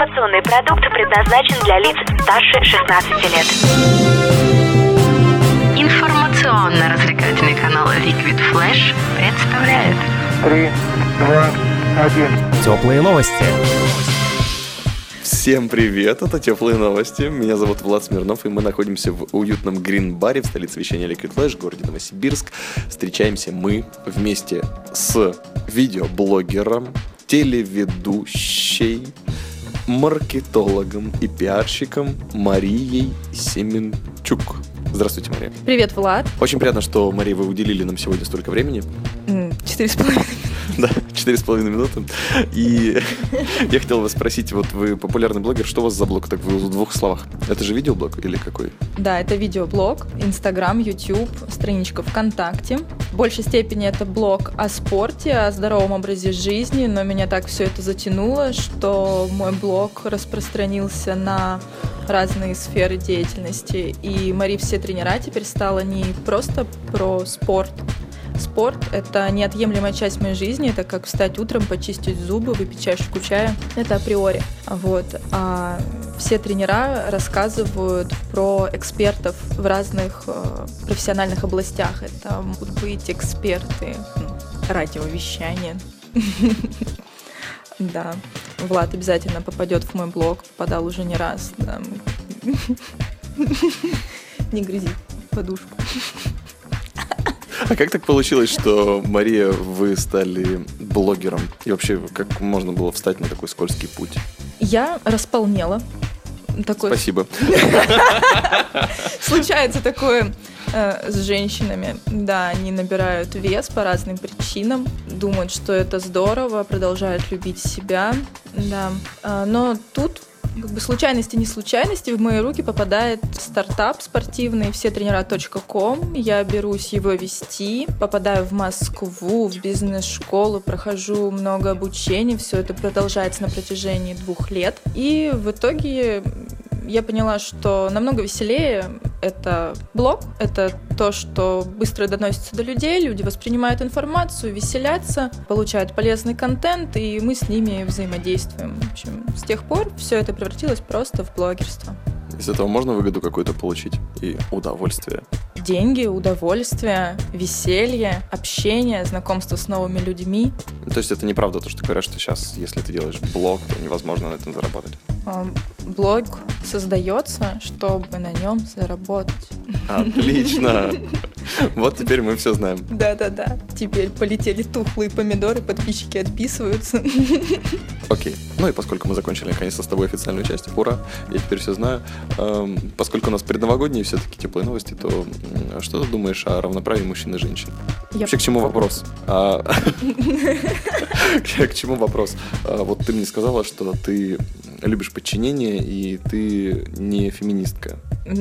Информационный продукт предназначен для лиц старше 16 лет. Информационно-развлекательный канал Liquid Flash представляет Три, два, один. Теплые новости. Всем привет, это Теплые Новости. Меня зовут Влад Смирнов, и мы находимся в уютном грин-баре в столице вещания Liquid Flash, городе Новосибирск. Встречаемся мы вместе с видеоблогером, телеведущей, маркетологом и пиарщиком Марией Семенчук. Здравствуйте, Мария. Привет, Влад. Очень приятно, что, Мария, вы уделили нам сегодня столько времени. Четыре с половиной. Да, четыре с половиной минуты. И я хотел вас спросить, вот вы популярный блогер, что у вас за блог? Так в двух словах. Это же видеоблог или какой? Да, это видеоблог, Инстаграм, Ютуб, страничка ВКонтакте. В большей степени это блог о спорте, о здоровом образе жизни, но меня так все это затянуло, что мой блог распространился на разные сферы деятельности. И Мари все тренера теперь стала не просто про спорт, Спорт — это неотъемлемая часть моей жизни, это как встать утром, почистить зубы, выпить чашечку чая. Это априори. Вот. А все тренера рассказывают про экспертов в разных э, профессиональных областях. Это могут быть эксперты ну, радиовещания. Да, Влад обязательно попадет в мой блог, попадал уже не раз. Не грызи подушку. А как так получилось, что, Мария, вы стали блогером? И вообще, как можно было встать на такой скользкий путь? Я располнела. Такой Спасибо. случается такое э, с женщинами. Да, они набирают вес по разным причинам, думают, что это здорово, продолжают любить себя. Да. А, но тут как бы случайности не случайности, в мои руки попадает стартап спортивный, все тренера.ком. Я берусь его вести, попадаю в Москву, в бизнес-школу, прохожу много обучений, все это продолжается на протяжении двух лет. И в итоге я поняла, что намного веселее это блог, это то, что быстро доносится до людей, люди воспринимают информацию, веселятся, получают полезный контент, и мы с ними взаимодействуем. В общем, с тех пор все это превратилось просто в блогерство. Из этого можно выгоду какую-то получить и удовольствие. Деньги, удовольствие, веселье, общение, знакомство с новыми людьми. То есть это неправда, то, что говорят, что сейчас, если ты делаешь блог, то невозможно на этом заработать. Блог создается, чтобы на нем заработать. Отлично! Вот теперь мы все знаем. Да-да-да. Теперь полетели тухлые помидоры, подписчики отписываются. Окей. Ну и поскольку мы закончили наконец-то с тобой официальную часть, ура, я теперь все знаю. Поскольку у нас предновогодние все-таки теплые новости, то что ты думаешь о равноправии мужчин и женщин? Я- Вообще к чему вопрос? А, К к чему вопрос? А, Вот ты мне сказала, что ты любишь подчинение, и ты не феминистка.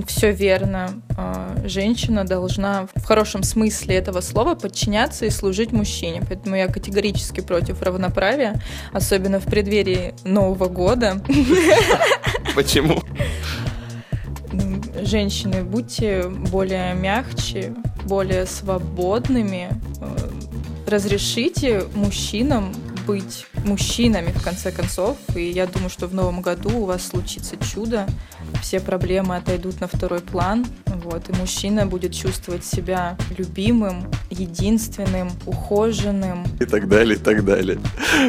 Все верно. А, Женщина должна в хорошем смысле этого слова подчиняться и служить мужчине. Поэтому я категорически против равноправия, особенно в преддверии Нового года. Почему? Женщины, будьте более мягче, более свободными. Э, Разрешите мужчинам быть мужчинами, в конце концов. И я думаю, что в новом году у вас случится чудо. Все проблемы отойдут на второй план. Вот, и мужчина будет чувствовать себя любимым, единственным, ухоженным. И так далее, и так далее.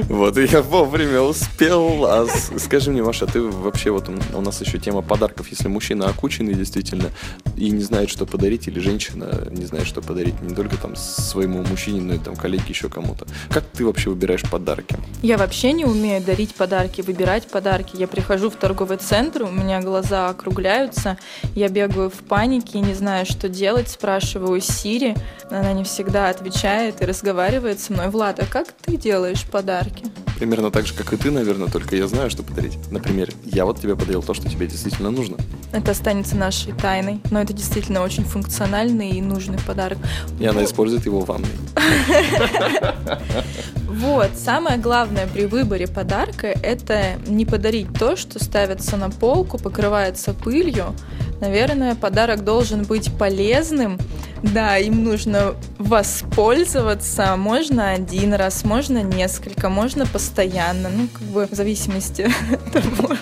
Вот, и я вовремя успел. А скажи мне, Маша, ты вообще, вот у- нас еще тема подарков. Если мужчина окученный действительно и не знает, что подарить, или женщина не знает, что подарить не только там своему мужчине, но и там коллеге, еще кому-то. Как ты вообще выбираешь подарки? Я вообще не умею дарить подарки, выбирать подарки. Я прихожу в торговый центр, у меня глаза округляются, я бегаю в панике, не знаю, что делать, спрашиваю Сири, она не всегда отвечает и разговаривает со мной. Влад, а как ты делаешь подарки? Примерно так же, как и ты, наверное, только я знаю, что подарить. Например, я вот тебе подарил то, что тебе действительно нужно. Это останется нашей тайной, но это действительно очень функциональный и нужный подарок. И она использует его в ванной. Вот, самое главное при выборе подарка – это не подарить то, что ставится на полку, покрывается пылью. Наверное, подарок должен быть полезным. Да, им нужно воспользоваться. Можно один раз, можно несколько, можно постоянно. Ну, как бы в зависимости от того,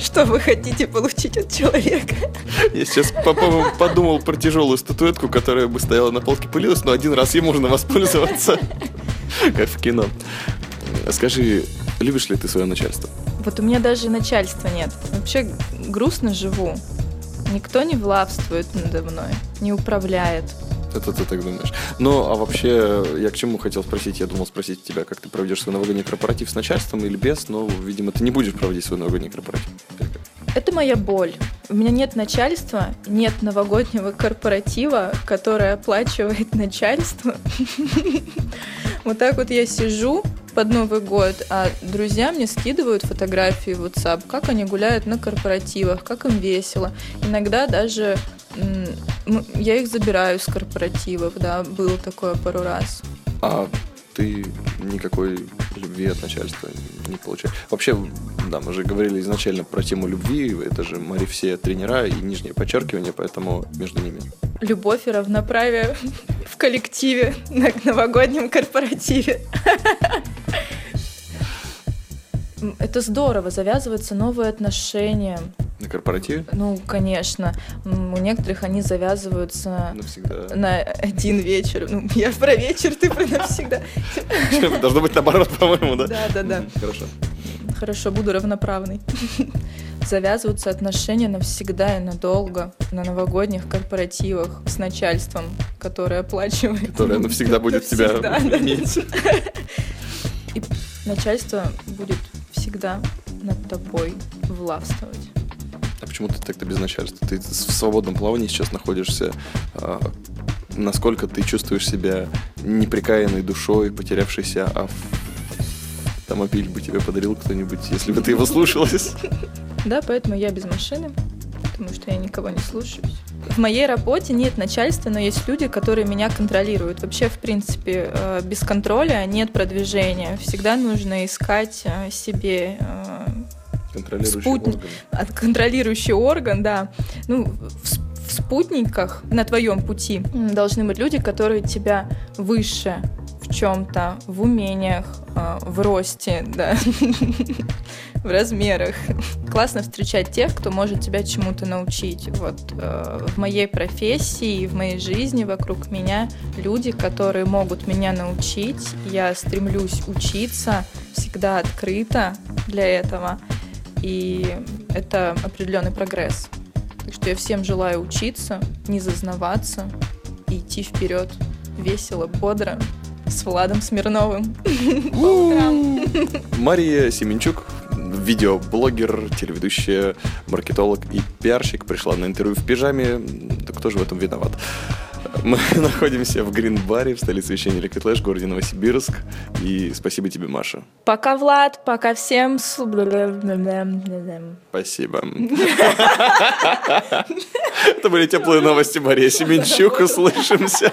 что вы хотите получить от человека. Я сейчас по- по- подумал про тяжелую статуэтку, которая бы стояла на полке пылилась, но один раз ей можно воспользоваться. Как в кино. Скажи, любишь ли ты свое начальство? Вот у меня даже начальства нет. Вообще грустно живу. Никто не властвует надо мной, не управляет. Это ты так думаешь. Ну, а вообще, я к чему хотел спросить? Я думал спросить тебя, как ты проведешь свой новогодний корпоратив с начальством или без, но, видимо, ты не будешь проводить свой новогодний корпоратив. Это моя боль. У меня нет начальства, нет новогоднего корпоратива, который оплачивает начальство. Вот так вот я сижу под Новый год, а друзья мне скидывают фотографии в WhatsApp, как они гуляют на корпоративах, как им весело. Иногда даже я их забираю с корпоративов, да, было такое пару раз. А ты никакой любви от начальства не получаешь. Вообще, да, мы же говорили изначально про тему любви, это же мы все тренера и нижнее подчеркивание, поэтому между ними. Любовь и равноправие коллективе на новогоднем корпоративе. Это здорово, завязываются новые отношения. На корпоративе Ну, конечно, у некоторых они завязываются навсегда. на один вечер. Ну, я про вечер, ты про навсегда. Должно быть наоборот, по-моему, да? Да, да, да. Хорошо. Хорошо, буду равноправной. Завязываются отношения навсегда и надолго на новогодних корпоративах с начальством, которое оплачивает. Которая навсегда будет тебя да. иметь. И начальство будет всегда над тобой властвовать. А почему ты так-то без начальства? Ты в свободном плавании сейчас находишься. А, Насколько ты чувствуешь себя неприкаянной душой, потерявшейся, а автомобиль бы тебе подарил кто-нибудь, если бы ты его слушалась? Да, поэтому я без машины, потому что я никого не слушаюсь. В моей работе нет начальства, но есть люди, которые меня контролируют. Вообще, в принципе, э, без контроля нет продвижения. Всегда нужно искать э, себе э, Контролирующий Спутник. орган. от- контролирующий орган, да. Ну, в, в спутниках на твоем пути должны быть люди, которые тебя выше в чем-то, в умениях, э, в росте, да, в размерах. Классно встречать тех, кто может тебя чему-то научить. Вот э, в моей профессии, в моей жизни вокруг меня люди, которые могут меня научить. Я стремлюсь учиться, всегда открыта для этого. И это определенный прогресс. Так что я всем желаю учиться, не зазнаваться и идти вперед весело, бодро, с Владом Смирновым. Мария Семенчук, видеоблогер, телеведущая, маркетолог и пиарщик, пришла на интервью в пижаме. Да кто же в этом виноват? Мы находимся в Грин-баре в столице вещания Liquid Flash, городе Новосибирск. И спасибо тебе, Маша. Пока, Влад, пока всем. Спасибо. Это были теплые новости Мария Семенчук. Услышимся.